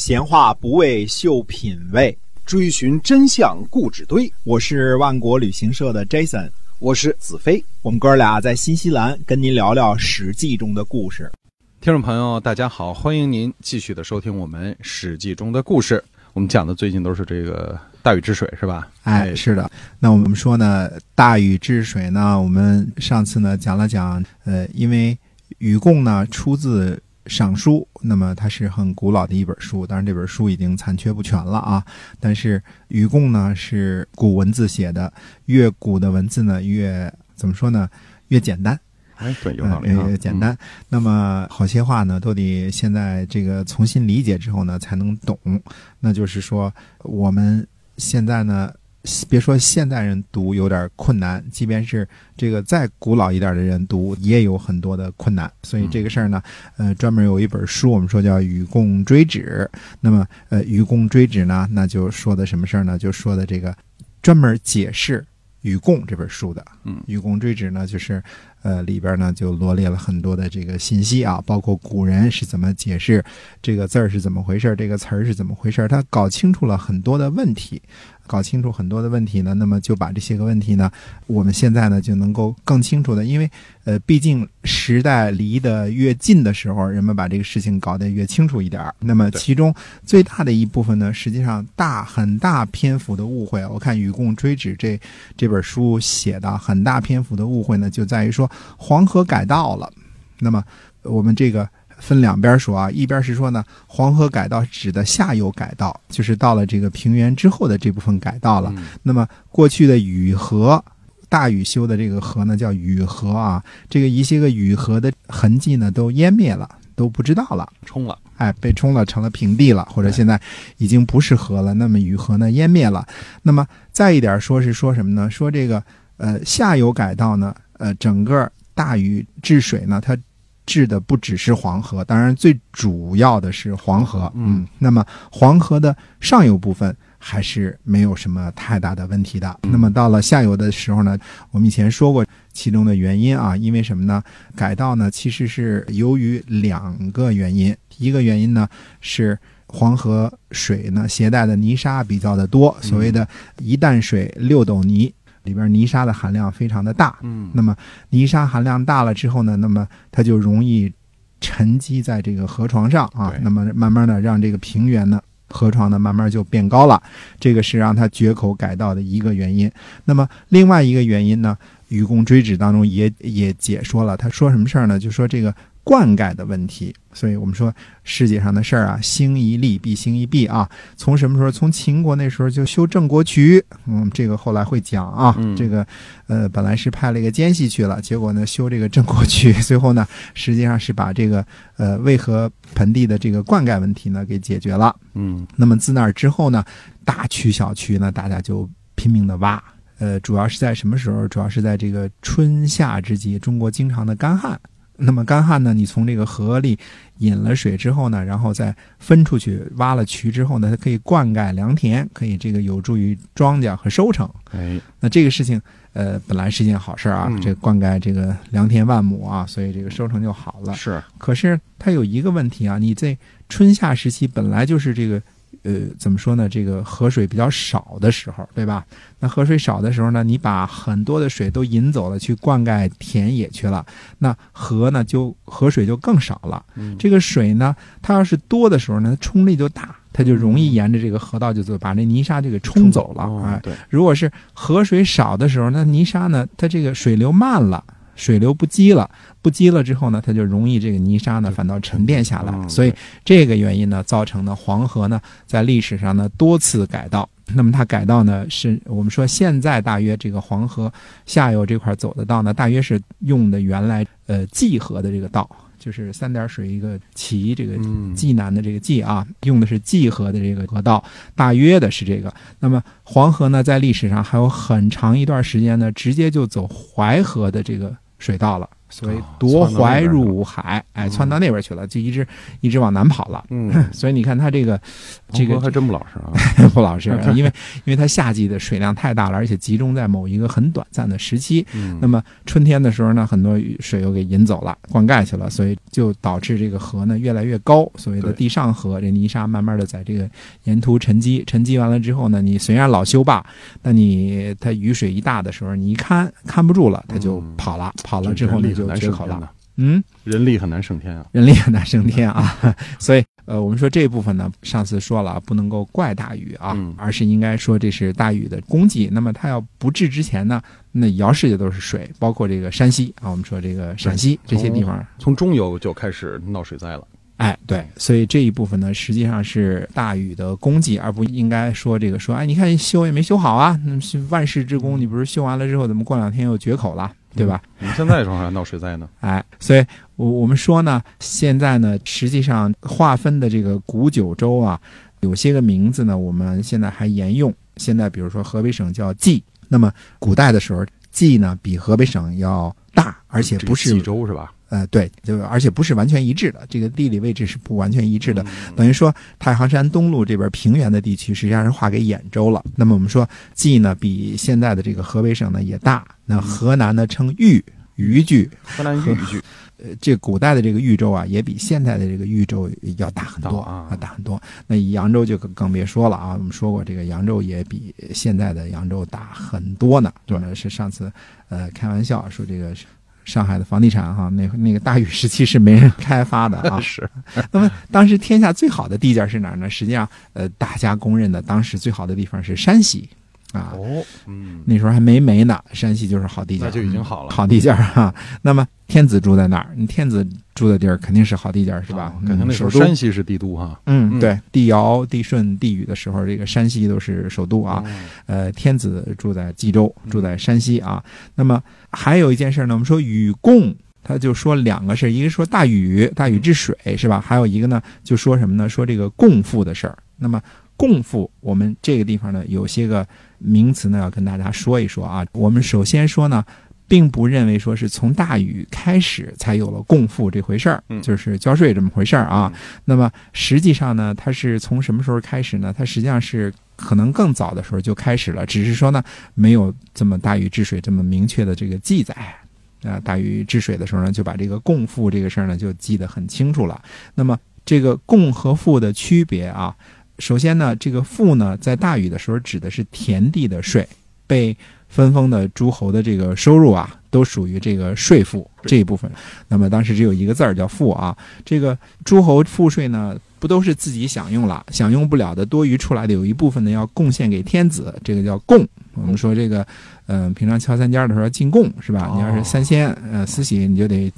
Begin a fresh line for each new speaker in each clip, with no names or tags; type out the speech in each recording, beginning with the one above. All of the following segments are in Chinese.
闲话不为秀品味，
追寻真相故纸堆。
我是万国旅行社的 Jason，
我是子飞。
我们哥俩在新西兰跟您聊聊《史记》中的故事。
听众朋友，大家好，欢迎您继续的收听我们《史记》中的故事。我们讲的最近都是这个大禹治水，是吧？
哎，是的。那我们说呢，大禹治水呢，我们上次呢讲了讲，呃，因为禹贡呢出自。尚书，那么它是很古老的一本书，当然这本书已经残缺不全了啊。但是禹贡呢是古文字写的，越古的文字呢越怎么说呢？越简单。
哎，对，有道理。
越简单。那么好些话呢，都得现在这个重新理解之后呢才能懂。那就是说，我们现在呢。别说现代人读有点困难，即便是这个再古老一点的人读，也有很多的困难。所以这个事儿呢，呃，专门有一本书，我们说叫《与共追止》。那么，呃，《与共追止》呢，那就说的什么事儿呢？就说的这个专门解释《与共》这本书的。
嗯，《
与共追止》呢，就是呃里边呢就罗列了很多的这个信息啊，包括古人是怎么解释这个字儿是怎么回事，这个词儿是怎么回事，他搞清楚了很多的问题。搞清楚很多的问题呢，那么就把这些个问题呢，我们现在呢就能够更清楚的，因为呃，毕竟时代离得越近的时候，人们把这个事情搞得越清楚一点那么其中最大的一部分呢，实际上大很大篇幅的误会，我看《与共追旨》这这本书写的很大篇幅的误会呢，就在于说黄河改道了。那么我们这个。分两边说啊，一边是说呢，黄河改道指的下游改道，就是到了这个平原之后的这部分改道了。那么过去的雨河，大禹修的这个河呢，叫禹河啊，这个一些个禹河的痕迹呢都湮灭了，都不知道了，
冲了，
哎，被冲了，成了平地了，或者现在已经不是河了。那么禹河呢湮灭了。那么再一点说是说什么呢？说这个呃下游改道呢，呃整个大禹治水呢，它。治的不只是黄河，当然最主要的是黄河。嗯，那么黄河的上游部分还是没有什么太大的问题的。那么到了下游的时候呢，我们以前说过其中的原因啊，因为什么呢？改道呢其实是由于两个原因，一个原因呢是黄河水呢携带的泥沙比较的多，所谓的一担水六斗泥。里边泥沙的含量非常的大，
嗯，
那么泥沙含量大了之后呢，那么它就容易沉积在这个河床上啊，那么慢慢的让这个平原呢河床呢慢慢就变高了，这个是让它决口改道的一个原因。那么另外一个原因呢，《愚公追旨》当中也也解说了，他说什么事儿呢？就说这个。灌溉的问题，所以我们说世界上的事儿啊，兴一利必兴一弊啊。从什么时候？从秦国那时候就修郑国渠，嗯，这个后来会讲啊。这个呃，本来是派了一个奸细去了，结果呢，修这个郑国渠，最后呢，实际上是把这个呃渭河盆地的这个灌溉问题呢给解决了。
嗯，
那么自那儿之后呢，大渠小渠呢，大家就拼命的挖。呃，主要是在什么时候？主要是在这个春夏之际，中国经常的干旱。那么干旱呢？你从这个河里引了水之后呢，然后再分出去，挖了渠之后呢，它可以灌溉良田，可以这个有助于庄稼和收成。
哎，
那这个事情，呃，本来是件好事啊，这灌溉这个良田万亩啊，所以这个收成就好了。
是，
可是它有一个问题啊，你在春夏时期本来就是这个。呃，怎么说呢？这个河水比较少的时候，对吧？那河水少的时候呢，你把很多的水都引走了，去灌溉田野去了，那河呢就河水就更少了。这个水呢，它要是多的时候呢，冲力就大，它就容易沿着这个河道就走，把那泥沙就给冲走了。哎，
对。
如果是河水少的时候，那泥沙呢，它这个水流慢了。水流不积了，不积了之后呢，它就容易这个泥沙呢反倒沉淀下来，所以这个原因呢，造成呢黄河呢在历史上呢多次改道。那么它改道呢，是我们说现在大约这个黄河下游这块走的道呢，大约是用的原来呃济河的这个道。就是三点水一个齐，这个济南的这个济啊，用的是济河的这个河道，大约的是这个。那么黄河呢，在历史上还有很长一段时间呢，直接就走淮河的这个水到了。所谓
哦
夺淮入海，哎，窜到那边去了，就一直一直往南跑了。
嗯，
所以你看它这个这个
还真不老实啊。
不老实，因为因为它夏季的水量太大了，而且集中在某一个很短暂的时期。
嗯，
那么春天的时候呢，很多雨水又给引走了，灌溉去了，所以就导致这个河呢越来越高，所谓的地上河，这泥沙慢慢的在这个沿途沉积，沉积完了之后呢，你虽然老修坝，那你它雨水一大的时候，你一看看不住了，它就
嗯
跑了，跑了之后呢就
人力很难
决口了。
升天呐
嗯，
人力很难升天啊。
人力很难升天啊，所以呃，我们说这一部分呢，上次说了啊，不能够怪大禹啊，
嗯
而是应该说这是大禹的功绩。那么他要不治之前呢，那尧世界都是水，包括这个山西啊，我们说这个陕西这些地方，
从中游就开始闹水灾了。
哎，对，所以这一部分呢，实际上是大禹的功绩，而不应该说这个说，哎，你看修也没修好啊，那万世之功，你不是修完了之后，怎么过两天又决口了，对吧？
你们现在正好还闹水灾呢。
哎，所以我我们说呢，现在呢，实际上划分的这个古九州啊，有些个名字呢，我们现在还沿用。现在比如说河北省叫冀，那么古代的时候，冀呢比河北省要大，而且不是
州是吧？
呃对，就而且不是完全一致的，这个地理位置是不完全一致的。
嗯
等于说，太行山东路这边平原的地区实际上是划给兖州了。那么我们说，冀呢比现在的这个河北省呢也大。那河南呢称豫，豫剧。
河南豫剧。
呃，这古代的这个豫州啊，也比现在的这个豫州要大很多
啊
大很多。那扬州就更更别说了啊，我们说过，这个扬州也比现在的扬州大很多呢。
对
那是上次呃开玩笑说这个上海的房地产哈，那那个大禹时期是没人 开发的啊。
是
那么当时天下最好的地界是哪儿呢？实际上，呃，大家公认的当时最好的地方是山西啊。
哦，嗯，
那时候还没煤呢，山西就是好地界，
那就已经好了
好地界儿哈。那么天子住在哪儿，你天子住的地儿肯定是好地界儿，是吧
哦？感觉那时候山西是帝都哈。
嗯，
嗯
对，帝尧、帝舜、帝禹的时候，这个山西都是首都啊。
哦，
呃，天子住在冀州，住在山西啊。那么还有一件事呢，我们说禹贡，他就说两个事儿，一个说大禹，大禹治水是吧？还有一个呢，就说什么呢？说这个共赋的事儿。那么共赋，我们这个地方呢，有些个名词呢，要跟大家说一说啊。我们首先说呢。并不认为说是从大禹开始才有了共赋这回事儿，
嗯
就是交税这么回事儿啊。
嗯
那么实际上呢，它是从什么时候开始呢？它实际上是可能更早的时候就开始了，只是说呢，没有这么大禹治水这么明确的这个记载。啊，大禹治水的时候呢，就把这个共赋这个事儿呢就记得很清楚了。那么这个共和赋的区别啊，首先呢，这个赋呢，在大禹的时候指的是田地的税，被分封的诸侯的这个收入啊，都属于这个税赋这一部分。那么当时只有一个字儿叫赋啊，这个诸侯赋税呢，不都是自己享用了，享用不了的多余出来的有一部分呢要贡献给天子，这个叫贡。我们说这个，嗯、平常敲三尖的时候要进贡是吧？你要是三仙呃慈禧，你就得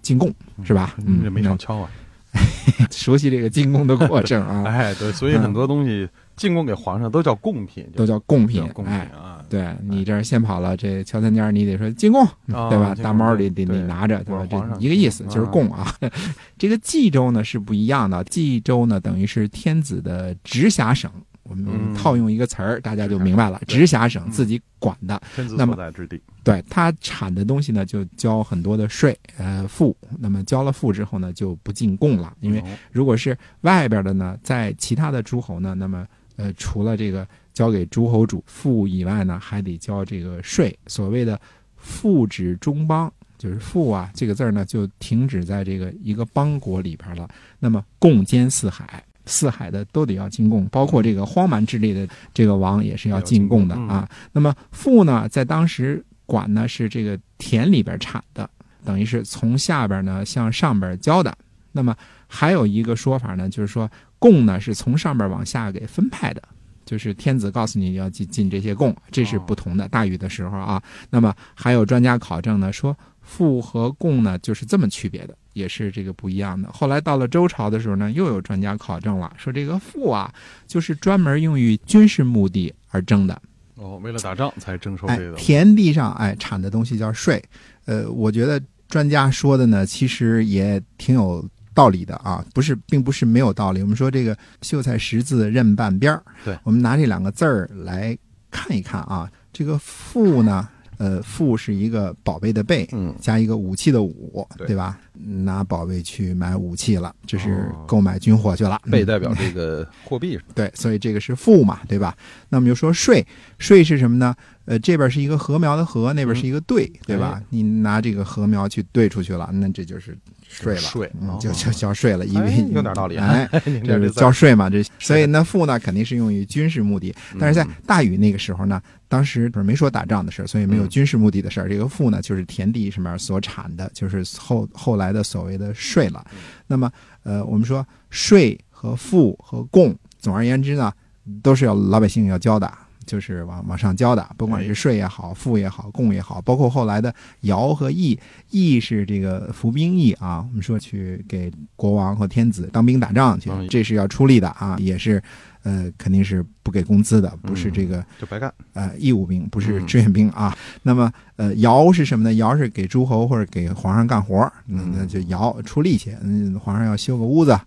进贡是吧？嗯，
这没少敲啊。
熟悉这个进贡的过程啊，
哎，对，所以很多东西进贡给皇上都叫贡品，
都叫贡品，
贡品
哎。
啊。
对你这儿先跑了，这乔三尖你得说进贡，
啊
对吧？大猫得得
对
得拿着，对吧？这一个意思，
嗯
就是贡啊。这个冀州呢是不一样的，冀州呢等于是天子的直辖省。我们
嗯
套用一个词儿，大家就明白了，直辖省
嗯
自己管的，那么
所在之地。
对它产的东西呢，就交很多的税，呃，赋。那么交了赋之后呢，就不进贡了，因为
哦
如果是外边的呢，在其他的诸侯呢，那么呃，除了这个交给诸侯主赋以外呢，还得交这个税。所谓的赋指中邦，就是赋啊这个字儿呢，就停止在这个一个邦国里边了。那么共兼四海。四海的都得要进贡，包括这个荒蛮之类的这个王也是要进贡的啊。那么赋呢，在当时管呢是这个田里边产的，等于是从下边呢向上边交的。那么还有一个说法呢，就是说贡呢是从上边往下给分派的，就是天子告诉你要进进这些贡，这是不同的。大禹的时候啊，那么还有专家考证呢，说赋和贡呢就是这么区别的，也是这个不一样的。后来到了周朝的时候呢，又有专家考证了，说这个赋啊就是专门用于军事目的而征的。
哦，为了打仗才征收
哎
这，个。
田地上哎产的东西叫税。呃，我觉得专家说的呢，其实也挺有道理的啊，不是，并不是没有道理。我们说这个秀才识字认半边儿，
对
我们拿这两个字儿来看一看啊，这个赋呢。呃，富是一个宝贝的贝，
嗯
加一个武器的武，
对
对吧？拿宝贝去买武器了，这是
哦
购买军火去了。嗯
贝代表 这个货币是吧？
对，所以这个是富嘛，对吧？那么就说税，税是什么呢？呃，这边是一个禾苗的禾，那边是一个兑，对吧？你拿这个禾苗去兑出去了，那这就是税了，就就交税了，因为、
哎有点道理啊
哎，
您
这是交税嘛，这所以呢，赋呢肯定是用于军事目的，但是在
嗯
大禹那个时候呢，当时不是没说打仗的事儿，所以没有
嗯
军事目的的事儿。这个赋呢，就是田地上面所产的，就是后后来的所谓的税了。
嗯
那么，呃，我们说税和赋和贡，总而言之呢，都是要老百姓要交的。就是往往上交的，不管
哎
是税也好，赋也好，贡也好，包括后来的徭和役，役是这个服兵役啊，我们说去给国王和天子当兵打仗去
嗯，
这是要出力的啊，也是，呃，肯定是不给工资的，不是这个
就白干。
呃义务兵，不是
嗯
志愿兵啊。那么呃徭是什么呢？徭是给诸侯或者给皇上干活那，那就徭出力气。嗯，皇上要修个屋子，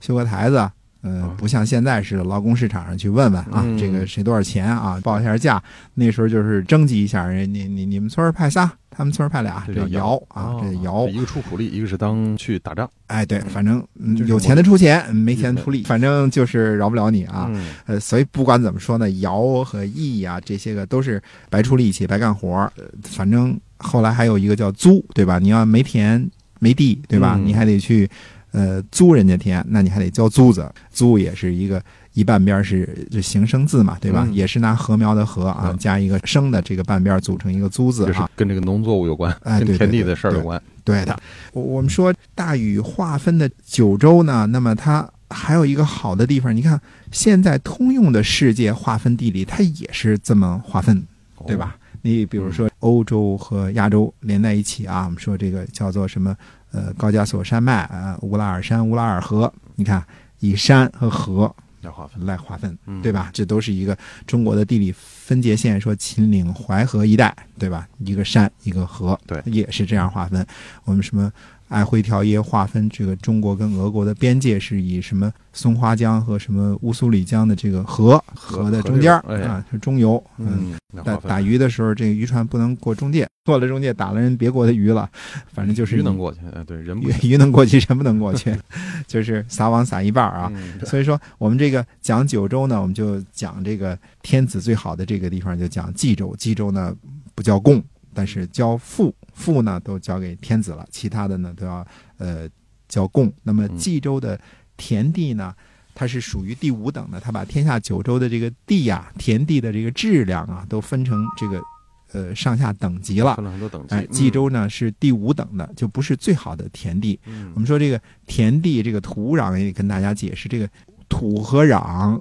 修个台子。呃
哦，
不像现在似的，劳工市场上去问问啊，
嗯
这个谁多少钱啊，报一下价。那时候就是征集一下，人你你你们村派仨，他们村派俩，这
叫
徭啊，
哦
这徭。
一个出苦力，一个是当去打仗
哎，对，反正嗯
就是
有钱的出钱，嗯没钱出力，反正就是饶不了你啊。
嗯
呃，所以不管怎么说呢，徭和役啊，这些个都是白出力气、白干活。呃，反正后来还有一个叫租，对吧？你要没田没地，对吧？
嗯
你还得去呃租人家田，那你还得交租子。租也是一个一半边是这形声字嘛，对吧？
嗯
也是拿禾苗的禾啊
嗯，
加一个生的这个半边组成一个租字
就是
啊。
跟这个农作物有关，跟田地的事儿有关。
对的，我我们说大禹划分的九州呢，那么它还有一个好的地方，你看现在通用的世界划分地理，它也是这么划分，对吧？你比如说欧洲和亚洲连在一起啊，我们说这个叫做什么？呃，高加索山脉啊、乌拉尔山、乌拉尔河，你看以山和河
来划分，
来划分，
嗯
对吧？这都是一个中国的地理分界线，说秦岭淮河一带，对吧？一个山一个河，
对
也是这样划分。我们什么爱辉条约划分这个中国跟俄国的边界是以什么松花江和什么乌苏里江的这个河
河
河的中间啊是中游，
嗯，
打打鱼的时候，这个渔船不能过中介，过了中介打了人别国的鱼了，反正就是
鱼能过去，哎，对，人不
鱼鱼能过去，人不能过去，就是撒网撒一半儿啊。
嗯
所以说，我们这个讲九州呢，我们就讲这个天子最好的这个地方，就讲冀州。冀州呢不叫贡，但是交赋，赋呢都交给天子了，其他的呢都要呃交贡。那么
嗯
冀州的田地呢，它是属于第五等的，它把天下九州的这个地呀、田地的这个质量啊，都分成这个呃上下等级了
分。了很多等级
哎，。冀州呢是第五等的，就不是最好的田地。
嗯，
我们说这个田地这个土壤也跟大家解释，这个土和壤，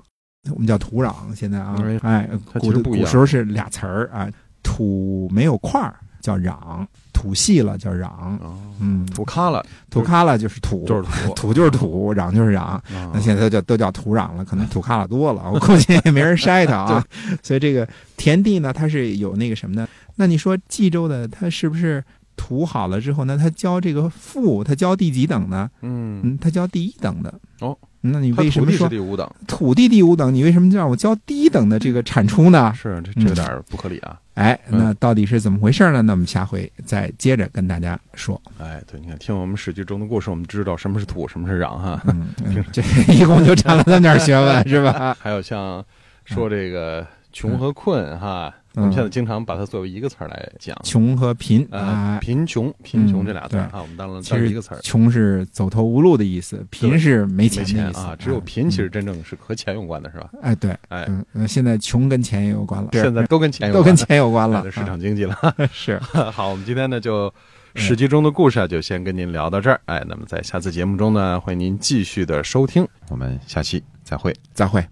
我们叫土壤，现在啊
哎，
哎，古古时候是俩词儿啊，土没有块儿叫壤，土细了叫壤，
哦，
嗯，
土咖了
土咖了就是土，
就是土，
土就是土，壤就是壤。
啊
那现在都叫都叫土壤了，可能土咖了多了，我估计也没人筛它啊。所以这个田地呢，它是有那个什么的。那你说冀州的，它是不是土好了之后呢？它交这个赋，它交第几等呢？
嗯，
嗯，它交第一等的。
哦，
那你为什么说土地
第五等？
土地第五等？你为什么就让我交低等的这个产出呢？
是这这有点儿不合理啊！
哎，
嗯
那到底是怎么回事呢？那我们下回再接着跟大家说。
哎，对，你看，听我们《史记》中的故事，我们知道什么是土，什么是壤哈。
这一共就占了那么点学问，是吧？
还有像说这个穷和困哈，我
嗯
们现在经常把它作为一个词儿来讲。
穷和贫
呃
啊，，
贫穷，贫穷
嗯
这俩字儿
对
哈，我们当了
其
当一个词儿。
穷是走投无路的意思，贫是没
没
钱的意思
钱啊，只有贫其实
嗯
真正是和钱有关的，是吧？
哎对，
哎，
嗯，呃现在穷跟钱也有关了，
现在都跟钱有
都，跟钱有关了
市
啊
场经济了。
是
好，我们今天呢就《史记》中的故事啊，就先跟您聊到这儿。哎，那么在下次节目中呢，欢迎您继续的收听，我们下期再会。
再会。